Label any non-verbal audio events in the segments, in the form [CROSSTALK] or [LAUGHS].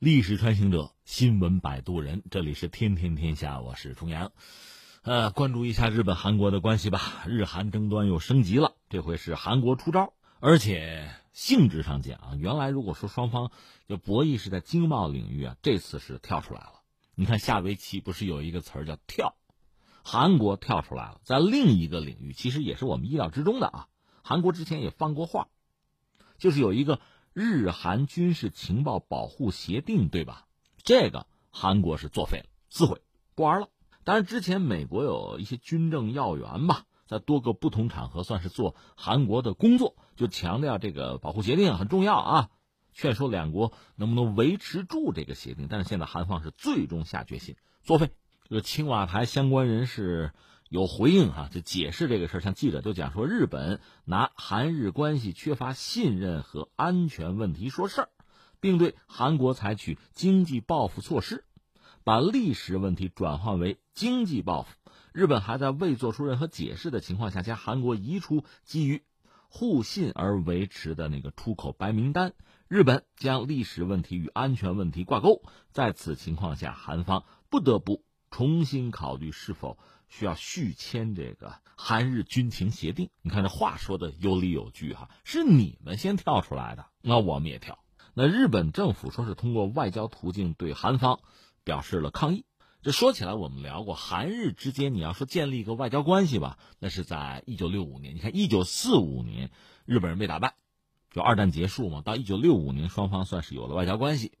历史穿行者，新闻摆渡人，这里是天天天下，我是重阳。呃，关注一下日本韩国的关系吧，日韩争端又升级了，这回是韩国出招，而且性质上讲，原来如果说双方就博弈是在经贸领域啊，这次是跳出来了。你看下围棋不是有一个词儿叫跳，韩国跳出来了，在另一个领域，其实也是我们意料之中的啊。韩国之前也放过话，就是有一个。日韩军事情报保护协定，对吧？这个韩国是作废了，撕毁，不玩了。当然，之前美国有一些军政要员吧，在多个不同场合算是做韩国的工作，就强调这个保护协定很重要啊，劝说两国能不能维持住这个协定。但是现在韩方是最终下决心作废。这个青瓦台相关人士。有回应哈，就解释这个事儿。像记者就讲说，日本拿韩日关系缺乏信任和安全问题说事儿，并对韩国采取经济报复措施，把历史问题转换为经济报复。日本还在未做出任何解释的情况下，将韩国移出基于互信而维持的那个出口白名单。日本将历史问题与安全问题挂钩，在此情况下，韩方不得不重新考虑是否。需要续签这个韩日军情协定，你看这话说的有理有据哈，是你们先跳出来的，那我们也跳。那日本政府说是通过外交途径对韩方表示了抗议。这说起来，我们聊过韩日之间，你要说建立一个外交关系吧，那是在一九六五年。你看一九四五年日本人被打败，就二战结束嘛，到一九六五年双方算是有了外交关系，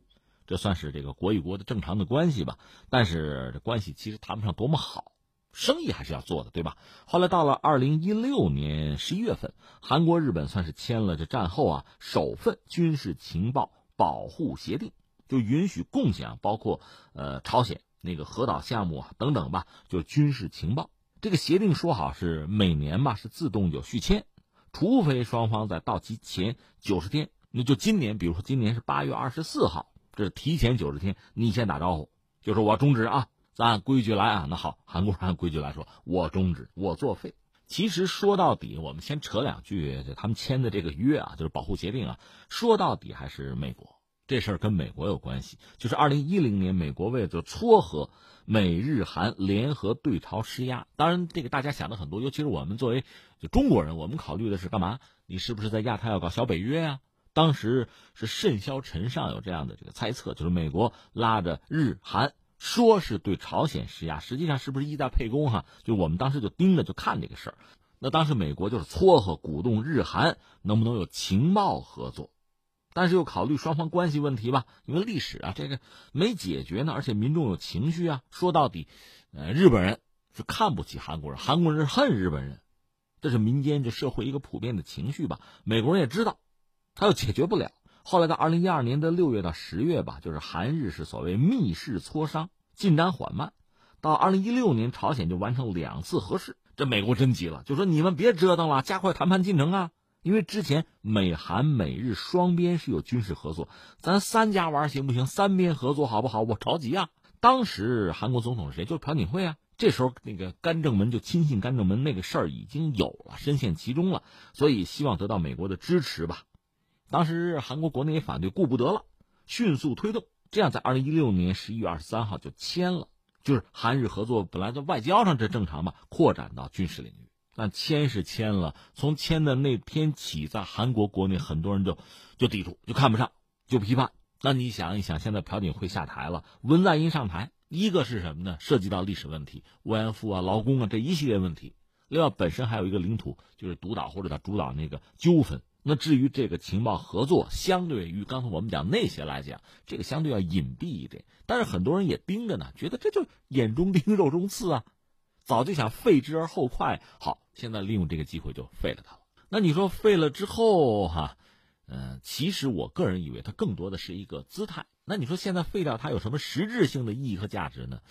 这算是这个国与国的正常的关系吧。但是这关系其实谈不上多么好。生意还是要做的，对吧？后来到了二零一六年十一月份，韩国、日本算是签了这战后啊首份军事情报保护协定，就允许共享包括呃朝鲜那个核岛项目啊等等吧，就军事情报。这个协定说好是每年吧是自动有续签，除非双方在到期前九十天，那就今年，比如说今年是八月二十四号，这是提前九十天，你先打招呼，就说我要终止啊。咱按规矩来啊，那好，韩国人按规矩来说，我终止，我作废。其实说到底，我们先扯两句，就他们签的这个约啊，就是保护协定啊，说到底还是美国这事儿跟美国有关系。就是二零一零年，美国为了撮合美日韩联合对朝施压，当然这个大家想的很多，尤其是我们作为就中国人，我们考虑的是干嘛？你是不是在亚太要搞小北约啊？当时是甚嚣尘上，有这样的这个猜测，就是美国拉着日韩。说是对朝鲜施压，实际上是不是意在沛公哈？就我们当时就盯着就看这个事儿。那当时美国就是撮合鼓动日韩能不能有情报合作，但是又考虑双方关系问题吧，因为历史啊这个没解决呢，而且民众有情绪啊。说到底，呃，日本人是看不起韩国人，韩国人是恨日本人，这是民间这社会一个普遍的情绪吧。美国人也知道，他又解决不了。后来到二零一二年的六月到十月吧，就是韩日是所谓密室磋商，进展缓慢。到二零一六年，朝鲜就完成两次核试，这美国真急了，就说你们别折腾了，加快谈判进程啊！因为之前美韩美日双边是有军事合作，咱三家玩行不行？三边合作好不好？我着急啊！当时韩国总统是谁？就是朴槿惠啊。这时候那个干政门就亲信干政门那个事儿已经有了，深陷其中了，所以希望得到美国的支持吧。当时韩国国内也反对，顾不得了，迅速推动，这样在二零一六年十一月二十三号就签了。就是韩日合作本来在外交上这正常嘛，扩展到军事领域。但签是签了，从签的那天起，在韩国国内很多人就就抵触，就看不上，就批判。那你想一想，现在朴槿惠下台了，文在寅上台，一个是什么呢？涉及到历史问题、慰安妇啊、劳工啊这一系列问题。另外，本身还有一个领土就是独岛或者他主导那个纠纷。那至于这个情报合作，相对于刚才我们讲那些来讲，这个相对要隐蔽一点。但是很多人也盯着呢，觉得这就眼中钉、肉中刺啊，早就想废之而后快。好，现在利用这个机会就废了它了。那你说废了之后哈，嗯，其实我个人以为它更多的是一个姿态。那你说现在废掉它有什么实质性的意义和价值呢？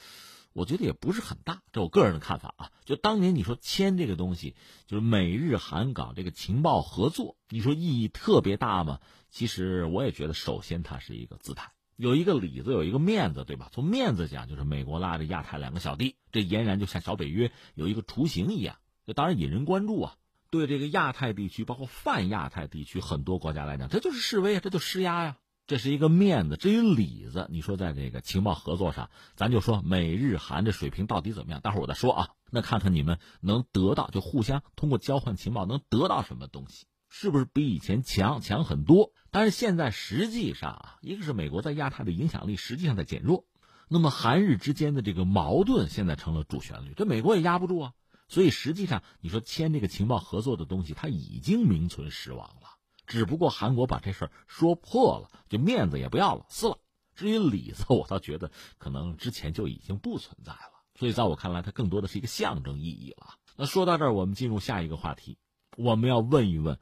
我觉得也不是很大，这我个人的看法啊。就当年你说签这个东西，就是美日韩搞这个情报合作，你说意义特别大吗？其实我也觉得，首先它是一个姿态，有一个里子，有一个面子，对吧？从面子讲，就是美国拉着亚太两个小弟，这俨然就像小北约有一个雏形一样，这当然引人关注啊。对这个亚太地区，包括泛亚太地区很多国家来讲，这就是示威啊，这就施压呀。这是一个面子。至于里子，你说在这个情报合作上，咱就说美日韩这水平到底怎么样？待会儿我再说啊。那看看你们能得到，就互相通过交换情报能得到什么东西？是不是比以前强强很多？但是现在实际上啊，一个是美国在亚太的影响力实际上在减弱，那么韩日之间的这个矛盾现在成了主旋律，这美国也压不住啊。所以实际上，你说签这个情报合作的东西，它已经名存实亡了。只不过韩国把这事儿说破了，就面子也不要了，撕了。至于里子，[LAUGHS] 我倒觉得可能之前就已经不存在了。所以在我看来，它更多的是一个象征意义了。那说到这儿，我们进入下一个话题，我们要问一问，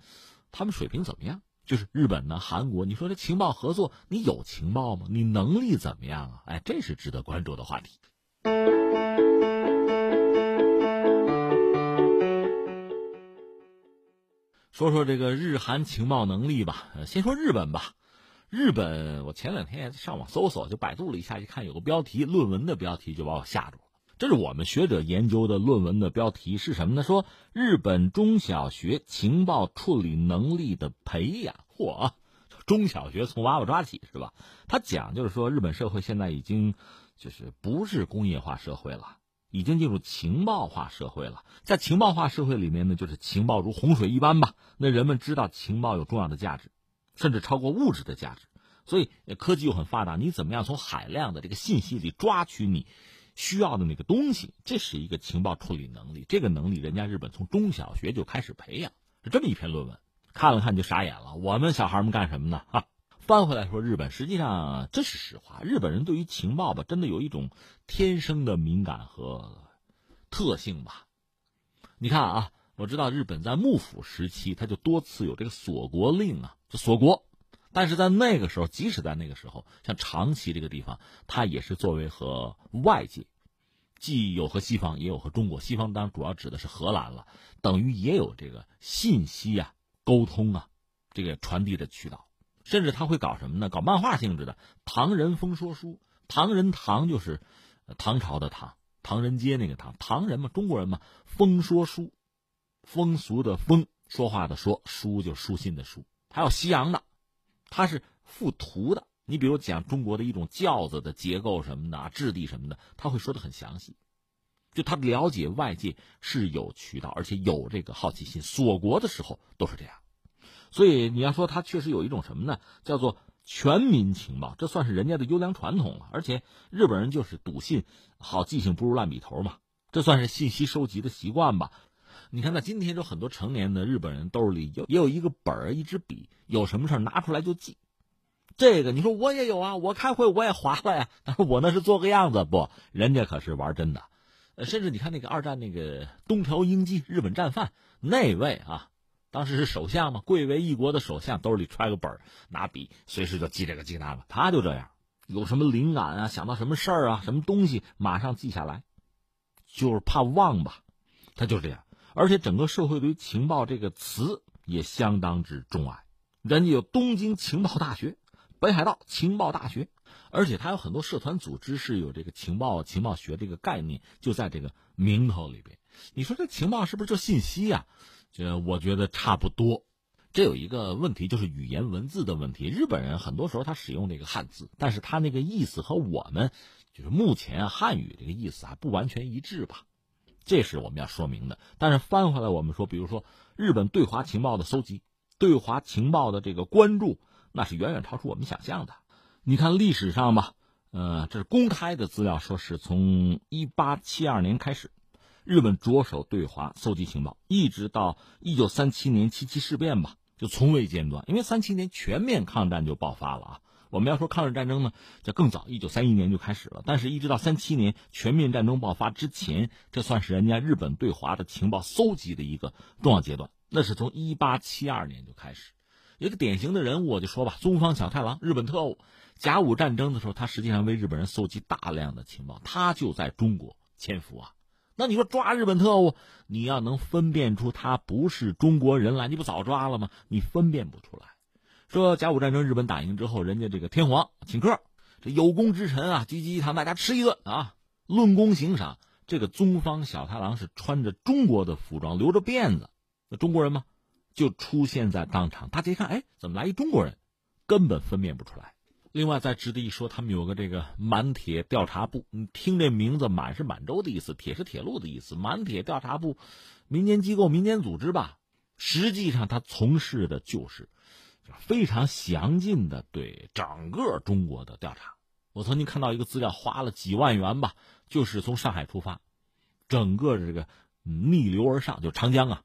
他们水平怎么样？就是日本呢，韩国，你说这情报合作，你有情报吗？你能力怎么样啊？哎，这是值得关注的话题。说说这个日韩情报能力吧。先说日本吧。日本，我前两天上网搜索，就百度了一下，一看有个标题，论文的标题就把我吓住了。这是我们学者研究的论文的标题是什么呢？说日本中小学情报处理能力的培养。嚯，中小学从娃娃抓起是吧？他讲就是说，日本社会现在已经就是不是工业化社会了。已经进入情报化社会了，在情报化社会里面呢，就是情报如洪水一般吧。那人们知道情报有重要的价值，甚至超过物质的价值。所以科技又很发达，你怎么样从海量的这个信息里抓取你需要的那个东西？这是一个情报处理能力。这个能力，人家日本从中小学就开始培养。是这么一篇论文，看了看就傻眼了。我们小孩们干什么呢？哈。搬回来说，日本实际上这是实话。日本人对于情报吧，真的有一种天生的敏感和特性吧。你看啊，我知道日本在幕府时期，他就多次有这个锁国令啊，就锁国。但是在那个时候，即使在那个时候，像长崎这个地方，它也是作为和外界，既有和西方，也有和中国。西方当然主要指的是荷兰了，等于也有这个信息啊、沟通啊，这个传递的渠道。甚至他会搞什么呢？搞漫画性质的《唐人风说书》。唐人唐就是唐朝的唐，唐人街那个唐。唐人嘛，中国人嘛，风说书，风俗的风，说话的说，书就书信的书。还有西洋的，他是附图的。你比如讲中国的一种轿子的结构什么的、质地什么的，他会说的很详细。就他了解外界是有渠道，而且有这个好奇心。锁国的时候都是这样。所以你要说他确实有一种什么呢？叫做全民情报，这算是人家的优良传统了。而且日本人就是笃信好记性不如烂笔头嘛，这算是信息收集的习惯吧。你看，在今天，有很多成年的日本人兜里有也有一个本儿、一支笔，有什么事拿出来就记。这个你说我也有啊，我开会我也划了呀，但是我那是做个样子，不，人家可是玩真的。甚至你看那个二战那个东条英机，日本战犯那位啊。当时是首相嘛，贵为一国的首相，兜里揣个本儿，拿笔，随时就记这个记那个。他就这样，有什么灵感啊，想到什么事儿啊，什么东西，马上记下来，就是怕忘吧。他就这样，而且整个社会对于情报这个词也相当之钟爱。人家有东京情报大学、北海道情报大学，而且他有很多社团组织是有这个情报情报学这个概念，就在这个名头里边。你说这情报是不是就信息呀？这我觉得差不多，这有一个问题，就是语言文字的问题。日本人很多时候他使用那个汉字，但是他那个意思和我们就是目前汉语这个意思还不完全一致吧，这是我们要说明的。但是翻回来，我们说，比如说日本对华情报的搜集、对华情报的这个关注，那是远远超出我们想象的。你看历史上吧，呃，这是公开的资料，说是从一八七二年开始。日本着手对华搜集情报，一直到一九三七年七七事变吧，就从未间断。因为三七年全面抗战就爆发了啊。我们要说抗日战争呢，就更早，一九三一年就开始了。但是，一直到三七年全面战争爆发之前，这算是人家日本对华的情报搜集的一个重要阶段。那是从一八七二年就开始。一个典型的人物，我就说吧，宗方小太郎，日本特务。甲午战争的时候，他实际上为日本人搜集大量的情报，他就在中国潜伏啊。那你说抓日本特务，你要能分辨出他不是中国人来，你不早抓了吗？你分辨不出来。说甲午战争日本打赢之后，人家这个天皇请客，这有功之臣啊，济济一堂，大家吃一顿啊，论功行赏。这个宗方小太郎是穿着中国的服装，留着辫子，那中国人吗？就出现在当场。大家一看，哎，怎么来一中国人？根本分辨不出来。另外，再值得一说，他们有个这个满铁调查部。你听这名字，满是满洲的意思，铁是铁路的意思。满铁调查部，民间机构、民间组织吧。实际上，他从事的就是非常详尽的对整个中国的调查。我曾经看到一个资料，花了几万元吧，就是从上海出发，整个这个逆流而上，就长江啊，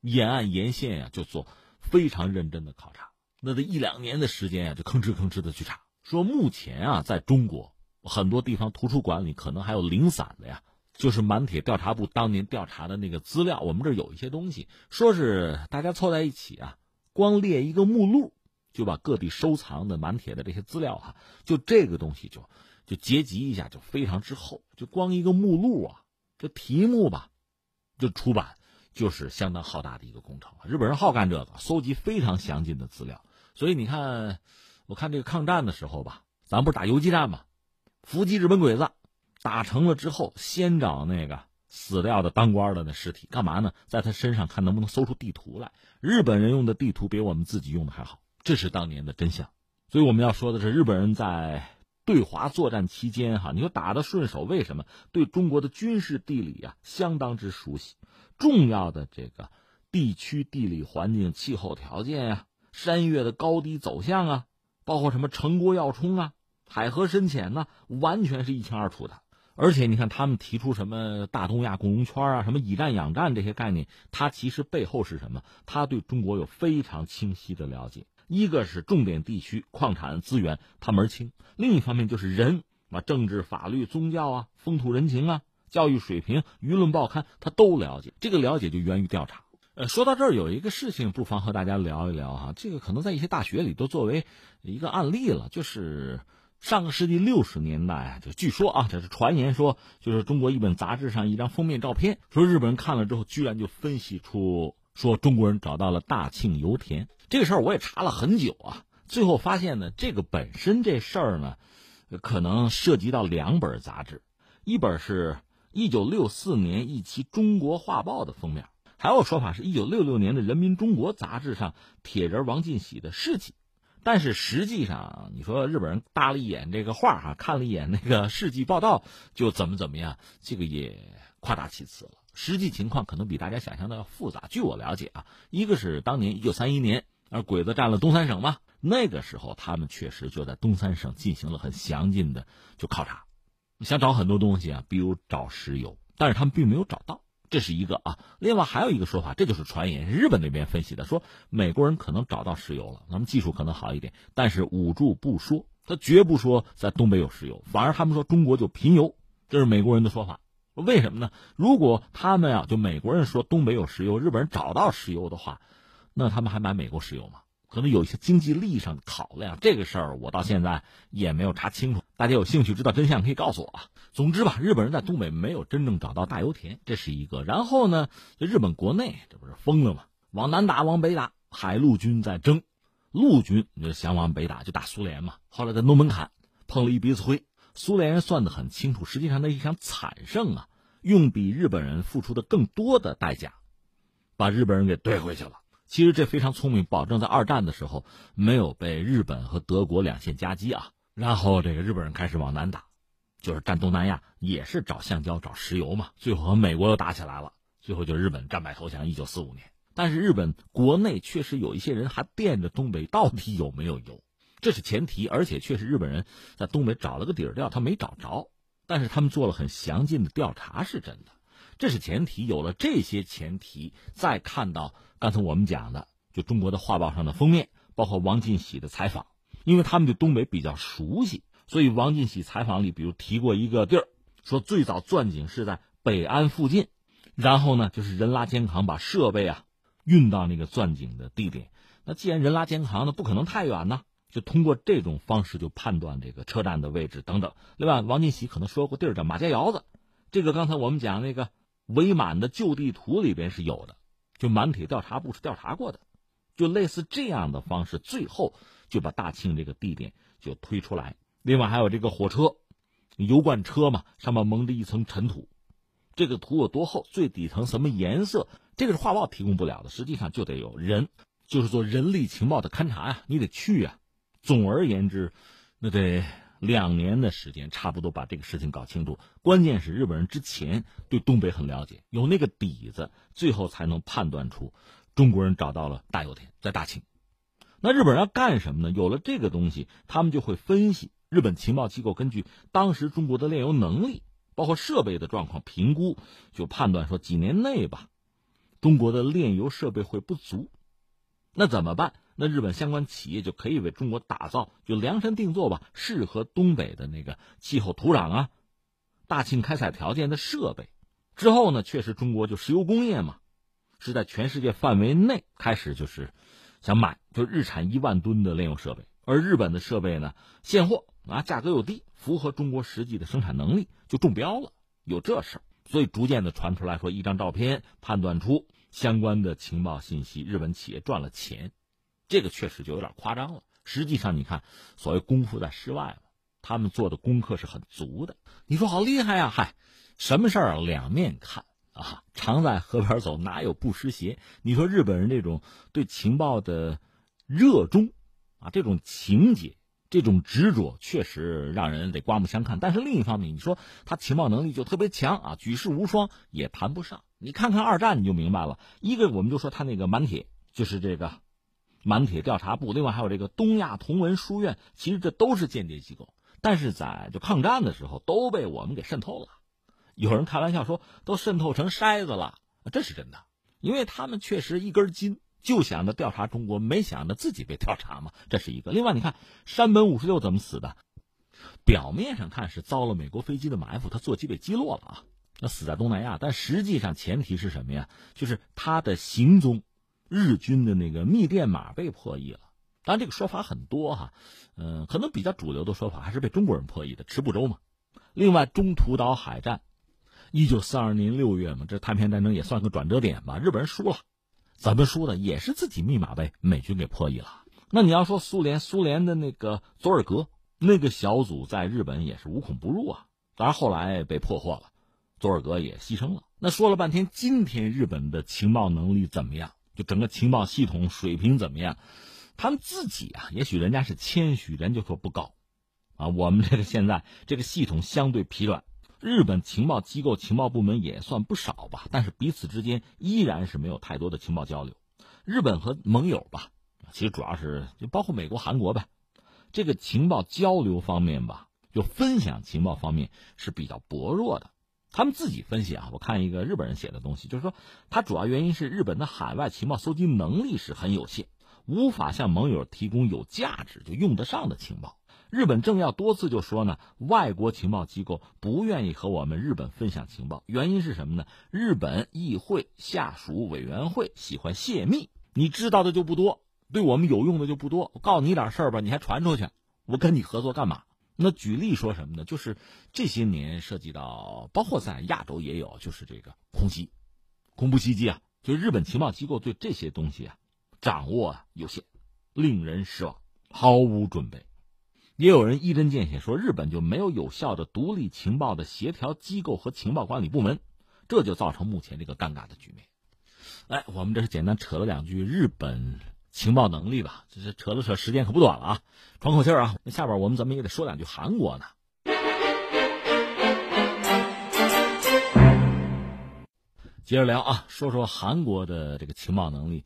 沿岸沿线呀，就做非常认真的考察。那得一两年的时间呀，就吭哧吭哧的去查。说目前啊，在中国很多地方图书馆里可能还有零散的呀，就是满铁调查部当年调查的那个资料。我们这有一些东西，说是大家凑在一起啊，光列一个目录，就把各地收藏的满铁的这些资料哈，就这个东西就就结集一下就非常之厚，就光一个目录啊，这题目吧，就出版就是相当浩大的一个工程。日本人好干这个，搜集非常详尽的资料。所以你看，我看这个抗战的时候吧，咱不是打游击战吗？伏击日本鬼子，打成了之后，先找那个死掉的当官的那尸体，干嘛呢？在他身上看能不能搜出地图来。日本人用的地图比我们自己用的还好，这是当年的真相。所以我们要说的是，日本人在对华作战期间，哈，你说打的顺手，为什么？对中国的军事地理啊，相当之熟悉，重要的这个地区地理环境、气候条件呀。山岳的高低走向啊，包括什么城郭要冲啊、海河深浅呢，完全是一清二楚的。而且你看，他们提出什么大东亚共荣圈啊、什么以战养战这些概念，它其实背后是什么？他对中国有非常清晰的了解。一个是重点地区矿产资源他门清，另一方面就是人啊，政治、法律、宗教啊、风土人情啊、教育水平、舆论报刊，他都了解。这个了解就源于调查。呃，说到这儿有一个事情，不妨和大家聊一聊哈。这个可能在一些大学里都作为一个案例了，就是上个世纪六十年代，就据说啊，这是传言说，就是中国一本杂志上一张封面照片，说日本人看了之后，居然就分析出说中国人找到了大庆油田。这个事儿我也查了很久啊，最后发现呢，这个本身这事儿呢，可能涉及到两本杂志，一本是一九六四年一期《中国画报》的封面。还有说法是，一九六六年的《人民中国》杂志上铁人王进喜的事迹，但是实际上，你说日本人搭了一眼这个画哈，看了一眼那个事迹报道，就怎么怎么样，这个也夸大其词了。实际情况可能比大家想象的要复杂。据我了解啊，一个是当年一九三一年，而鬼子占了东三省嘛，那个时候他们确实就在东三省进行了很详尽的就考察，想找很多东西啊，比如找石油，但是他们并没有找到。这是一个啊，另外还有一个说法，这就是传言。日本那边分析的，说美国人可能找到石油了，他们技术可能好一点，但是捂住不说，他绝不说在东北有石油，反而他们说中国就贫油，这是美国人的说法。为什么呢？如果他们啊，就美国人说东北有石油，日本人找到石油的话，那他们还买美国石油吗？可能有一些经济利益上的考量，这个事儿我到现在也没有查清楚。大家有兴趣知道真相可以告诉我啊。总之吧，日本人在东北没有真正找到大油田，这是一个。然后呢，日本国内这不是疯了吗？往南打，往北打，海陆军在争，陆军就想往北打，就打苏联嘛。后来在诺门坎碰了一鼻子灰，苏联人算得很清楚，实际上那一场惨胜啊，用比日本人付出的更多的代价，把日本人给怼回去了。其实这非常聪明，保证在二战的时候没有被日本和德国两线夹击啊。然后这个日本人开始往南打，就是占东南亚，也是找橡胶、找石油嘛。最后和美国又打起来了，最后就日本战败投降。一九四五年，但是日本国内确实有一些人还惦着东北到底有没有油，这是前提。而且确实日本人在东北找了个底儿调，他没找着，但是他们做了很详尽的调查，是真的。这是前提，有了这些前提，再看到刚才我们讲的，就中国的画报上的封面，包括王进喜的采访，因为他们对东北比较熟悉，所以王进喜采访里，比如提过一个地儿，说最早钻井是在北安附近，然后呢，就是人拉肩扛把设备啊运到那个钻井的地点。那既然人拉肩扛，那不可能太远呢，就通过这种方式就判断这个车站的位置等等。另外，王进喜可能说过地儿叫马家窑子，这个刚才我们讲那个。伪满的旧地图里边是有的，就满铁调查部是调查过的，就类似这样的方式，最后就把大庆这个地点就推出来。另外还有这个火车，油罐车嘛，上面蒙着一层尘土，这个土有多厚，最底层什么颜色，这个是画报提供不了的，实际上就得有人，就是做人力情报的勘察呀，你得去呀。总而言之，那得两年的时间，差不多把这个事情搞清楚。关键是日本人之前对东北很了解，有那个底子，最后才能判断出中国人找到了大油田在大庆。那日本人要干什么呢？有了这个东西，他们就会分析。日本情报机构根据当时中国的炼油能力，包括设备的状况评估，就判断说几年内吧，中国的炼油设备会不足。那怎么办？那日本相关企业就可以为中国打造，就量身定做吧，适合东北的那个气候、土壤啊、大庆开采条件的设备。之后呢，确实中国就石油工业嘛，是在全世界范围内开始就是想买，就日产一万吨的炼油设备。而日本的设备呢，现货啊，价格又低，符合中国实际的生产能力，就中标了。有这事儿，所以逐渐的传出来说，一张照片判断出相关的情报信息，日本企业赚了钱。这个确实就有点夸张了。实际上，你看，所谓功夫在室外嘛，他们做的功课是很足的。你说好厉害呀？嗨，什么事儿啊？两面看啊。常在河边走，哪有不湿鞋？你说日本人这种对情报的热衷啊，这种情节、这种执着，确实让人得刮目相看。但是另一方面，你说他情报能力就特别强啊，举世无双也谈不上。你看看二战，你就明白了。一个，我们就说他那个满铁，就是这个。满铁调查部，另外还有这个东亚同文书院，其实这都是间谍机构，但是在就抗战的时候都被我们给渗透了。有人开玩笑说都渗透成筛子了，这是真的，因为他们确实一根筋，就想着调查中国，没想着自己被调查嘛，这是一个。另外，你看山本五十六怎么死的？表面上看是遭了美国飞机的埋伏，他座机被击落了啊，那死在东南亚，但实际上前提是什么呀？就是他的行踪。日军的那个密电码被破译了，当然这个说法很多哈，嗯，可能比较主流的说法还是被中国人破译的，池部洲嘛。另外，中途岛海战，一九四二年六月嘛，这太平洋战争也算个转折点吧。日本人输了，怎么输的？也是自己密码被美军给破译了。那你要说苏联，苏联的那个佐尔格那个小组在日本也是无孔不入啊，当然后来被破获了，佐尔格也牺牲了。那说了半天，今天日本的情报能力怎么样？就整个情报系统水平怎么样？他们自己啊，也许人家是谦虚，人就说不高，啊，我们这个现在这个系统相对疲软。日本情报机构、情报部门也算不少吧，但是彼此之间依然是没有太多的情报交流。日本和盟友吧，其实主要是就包括美国、韩国呗，这个情报交流方面吧，就分享情报方面是比较薄弱的。他们自己分析啊，我看一个日本人写的东西，就是说，它主要原因是日本的海外情报搜集能力是很有限，无法向盟友提供有价值就用得上的情报。日本政要多次就说呢，外国情报机构不愿意和我们日本分享情报，原因是什么呢？日本议会下属委员会喜欢泄密，你知道的就不多，对我们有用的就不多。我告诉你点事儿吧，你还传出去，我跟你合作干嘛？那举例说什么呢？就是这些年涉及到，包括在亚洲也有，就是这个空袭、恐怖袭击啊，就日本情报机构对这些东西啊掌握有限，令人失望，毫无准备。也有人一针见血说，日本就没有有效的独立情报的协调机构和情报管理部门，这就造成目前这个尴尬的局面。哎，我们这是简单扯了两句日本。情报能力吧，这是扯了扯，时间可不短了啊！喘口气儿啊，那下边我们怎么也得说两句韩国呢。接着聊啊，说说韩国的这个情报能力，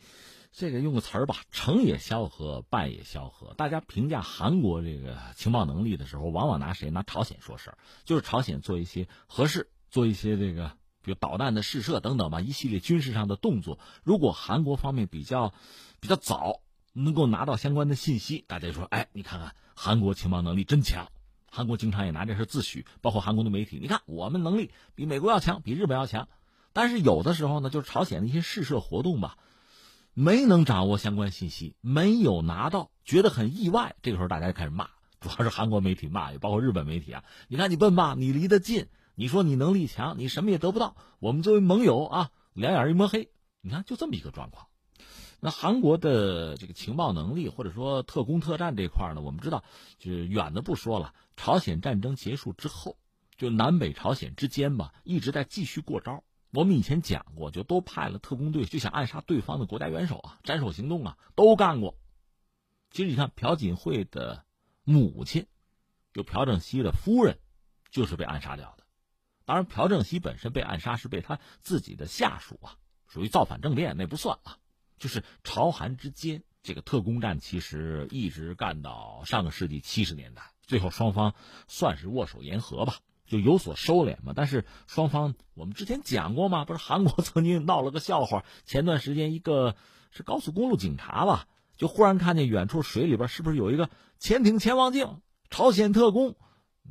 这个用个词儿吧，成也萧何，败也萧何。大家评价韩国这个情报能力的时候，往往拿谁？拿朝鲜说事儿，就是朝鲜做一些合适，做一些这个。比如导弹的试射等等吧，一系列军事上的动作。如果韩国方面比较比较早能够拿到相关的信息，大家就说：“哎，你看看韩国情报能力真强。”韩国经常也拿这事自诩，包括韩国的媒体，你看我们能力比美国要强，比日本要强。但是有的时候呢，就是朝鲜的一些试射活动吧，没能掌握相关信息，没有拿到，觉得很意外。这个时候大家就开始骂，主要是韩国媒体骂，也包括日本媒体啊。你看你笨吧，你离得近。你说你能力强，你什么也得不到。我们作为盟友啊，两眼一抹黑。你看，就这么一个状况。那韩国的这个情报能力，或者说特工特战这块呢，我们知道，就是远的不说了。朝鲜战争结束之后，就南北朝鲜之间吧，一直在继续过招。我们以前讲过，就都派了特工队，就想暗杀对方的国家元首啊，斩首行动啊，都干过。其实你看，朴槿惠的母亲就朴正熙的夫人，就是被暗杀掉的。当然，朴正熙本身被暗杀是被他自己的下属啊，属于造反政变，那不算啊。就是朝韩之间这个特工战，其实一直干到上个世纪七十年代，最后双方算是握手言和吧，就有所收敛嘛。但是双方我们之前讲过嘛，不是韩国 [LAUGHS] 曾经闹了个笑话，前段时间一个是高速公路警察吧，就忽然看见远处水里边是不是有一个潜艇潜望镜，朝鲜特工。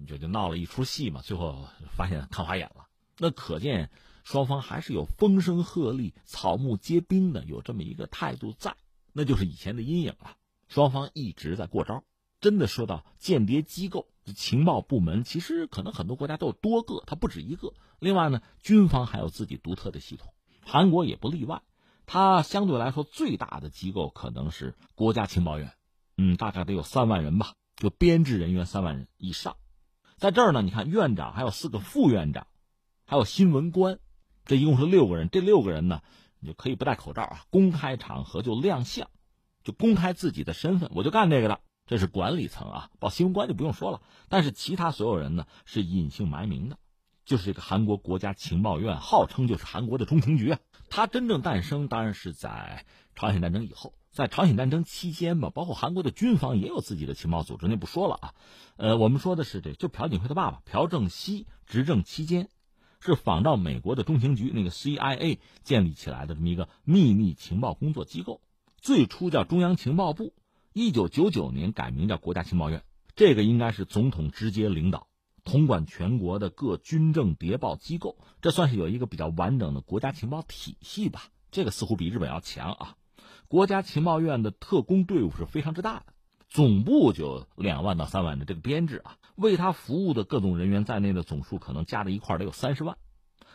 就就闹了一出戏嘛，最后发现看花眼了。那可见双方还是有风声鹤唳、草木皆兵的，有这么一个态度在，那就是以前的阴影了。双方一直在过招。真的说到间谍机构、情报部门，其实可能很多国家都有多个，它不止一个。另外呢，军方还有自己独特的系统，韩国也不例外。它相对来说最大的机构可能是国家情报院，嗯，大概得有三万人吧，就编制人员三万人以上。在这儿呢，你看院长还有四个副院长，还有新闻官，这一共是六个人。这六个人呢，你就可以不戴口罩啊，公开场合就亮相，就公开自己的身份，我就干这个的。这是管理层啊，报新闻官就不用说了。但是其他所有人呢，是隐姓埋名的，就是这个韩国国家情报院，号称就是韩国的中情局啊。它真正诞生当然是在朝鲜战争以后。在朝鲜战争期间吧，包括韩国的军方也有自己的情报组织，那不说了啊。呃，我们说的是这，就朴槿惠的爸爸朴正熙执政期间，是仿照美国的中情局那个 CIA 建立起来的这么一个秘密情报工作机构，最初叫中央情报部，一九九九年改名叫国家情报院。这个应该是总统直接领导，统管全国的各军政谍报机构，这算是有一个比较完整的国家情报体系吧。这个似乎比日本要强啊。国家情报院的特工队伍是非常之大的，总部就两万到三万的这个编制啊，为他服务的各种人员在内的总数可能加在一块得有三十万，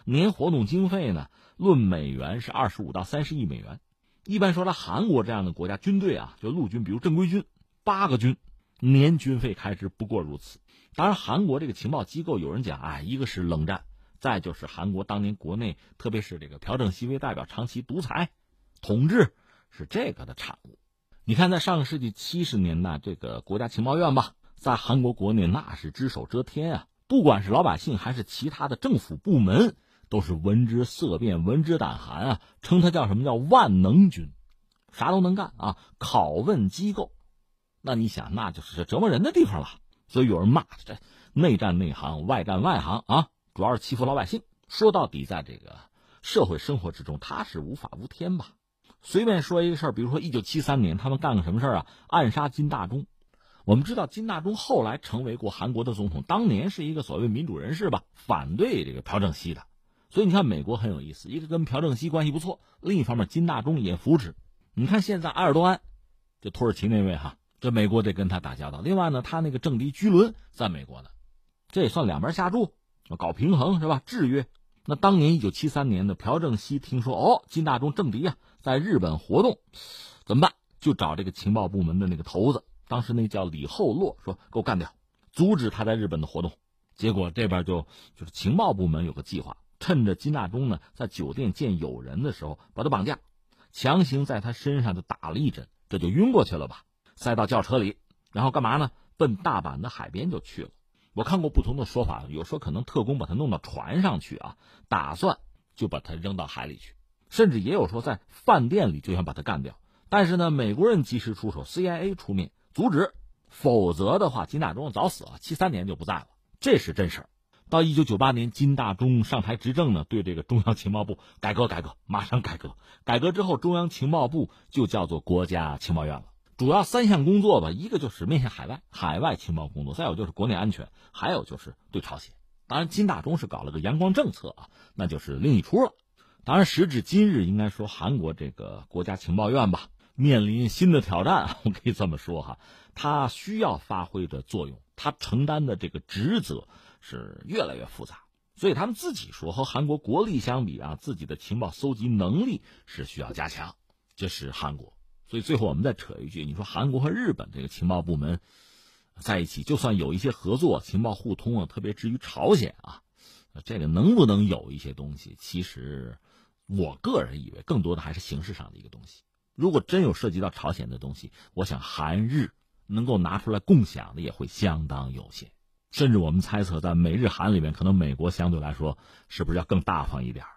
年活动经费呢，论美元是二十五到三十亿美元。一般说来，韩国这样的国家军队啊，就陆军，比如正规军，八个军，年军费开支不过如此。当然，韩国这个情报机构有人讲，哎，一个是冷战，再就是韩国当年国内，特别是这个朴正熙为代表长期独裁统治。是这个的产物。你看，在上个世纪七十年代，这个国家情报院吧，在韩国国内那是只手遮天啊！不管是老百姓还是其他的政府部门，都是闻之色变、闻之胆寒啊！称它叫什么叫万能军，啥都能干啊！拷问机构，那你想，那就是折磨人的地方了。所以有人骂这内战内行，外战外行啊！主要是欺负老百姓。说到底，在这个社会生活之中，他是无法无天吧？随便说一个事儿，比如说一九七三年，他们干个什么事儿啊？暗杀金大中。我们知道金大中后来成为过韩国的总统，当年是一个所谓民主人士吧，反对这个朴正熙的。所以你看，美国很有意思，一个跟朴正熙关系不错，另一方面金大中也扶持。你看现在埃尔多安，就土耳其那位哈，这美国得跟他打交道。另外呢，他那个政敌居伦在美国呢，这也算两边下注，搞平衡是吧？制约。那当年一九七三年的朴正熙听说哦，金大中政敌啊。在日本活动，怎么办？就找这个情报部门的那个头子，当时那叫李厚洛，说给我干掉，阻止他在日本的活动。结果这边就就是情报部门有个计划，趁着金大中呢在酒店见友人的时候，把他绑架，强行在他身上就打了一针，这就晕过去了吧？塞到轿车里，然后干嘛呢？奔大阪的海边就去了。我看过不同的说法，有说可能特工把他弄到船上去啊，打算就把他扔到海里去。甚至也有说在饭店里就想把他干掉，但是呢，美国人及时出手，CIA 出面阻止，否则的话，金大中早死了，七三年就不在了，这是真事儿。到一九九八年，金大中上台执政呢，对这个中央情报部改革改革，马上改革。改革之后，中央情报部就叫做国家情报院了，主要三项工作吧，一个就是面向海外，海外情报工作，再有就是国内安全，还有就是对朝鲜。当然，金大中是搞了个阳光政策啊，那就是另一出了。当然，时至今日，应该说韩国这个国家情报院吧，面临新的挑战。[LAUGHS] 我可以这么说哈，它需要发挥的作用，它承担的这个职责是越来越复杂。所以他们自己说，和韩国国力相比啊，自己的情报搜集能力是需要加强。这是韩国。所以最后我们再扯一句，你说韩国和日本这个情报部门在一起，就算有一些合作、情报互通啊，特别至于朝鲜啊，这个能不能有一些东西，其实。我个人以为，更多的还是形式上的一个东西。如果真有涉及到朝鲜的东西，我想韩日能够拿出来共享的也会相当有限。甚至我们猜测，在美日韩里面，可能美国相对来说是不是要更大方一点儿？